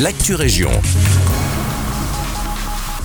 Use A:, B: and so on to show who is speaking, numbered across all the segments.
A: l'actu région.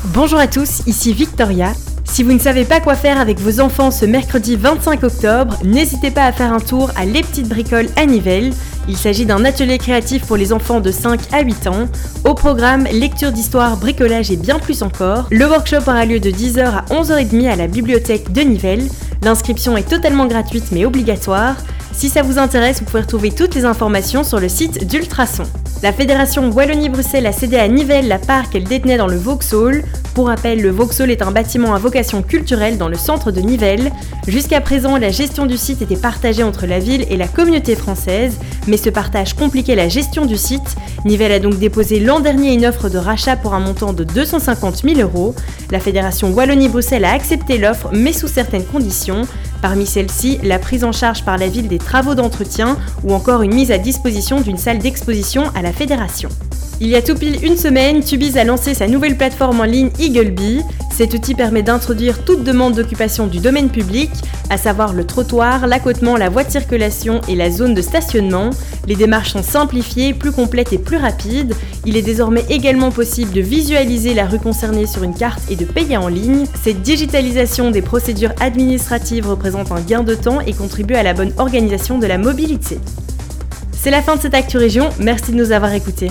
B: Bonjour à tous, ici Victoria. Si vous ne savez pas quoi faire avec vos enfants ce mercredi 25 octobre, n'hésitez pas à faire un tour à Les Petites Bricoles à Nivelles. Il s'agit d'un atelier créatif pour les enfants de 5 à 8 ans. Au programme, lecture d'histoire, bricolage et bien plus encore. Le workshop aura lieu de 10h à 11h30 à la bibliothèque de Nivelles. L'inscription est totalement gratuite mais obligatoire. Si ça vous intéresse, vous pouvez retrouver toutes les informations sur le site d'Ultrason. La Fédération Wallonie-Bruxelles a cédé à Nivelles la part qu'elle détenait dans le Vauxhall. Pour rappel, le Vauxhall est un bâtiment à vocation culturelle dans le centre de Nivelles. Jusqu'à présent, la gestion du site était partagée entre la ville et la communauté française, mais ce partage compliquait la gestion du site. Nivelles a donc déposé l'an dernier une offre de rachat pour un montant de 250 000 euros. La Fédération Wallonie-Bruxelles a accepté l'offre, mais sous certaines conditions. Parmi celles-ci, la prise en charge par la ville des travaux d'entretien ou encore une mise à disposition d'une salle d'exposition à la fédération. Il y a tout pile une semaine, Tubiz a lancé sa nouvelle plateforme en ligne Eaglebee. Cet outil permet d'introduire toute demande d'occupation du domaine public, à savoir le trottoir, l'accotement, la voie de circulation et la zone de stationnement. Les démarches sont simplifiées, plus complètes et plus rapides. Il est désormais également possible de visualiser la rue concernée sur une carte et de payer en ligne. Cette digitalisation des procédures administratives représente un gain de temps et contribue à la bonne organisation de la mobilité. C'est la fin de cette Actu Région, merci de nous avoir écoutés.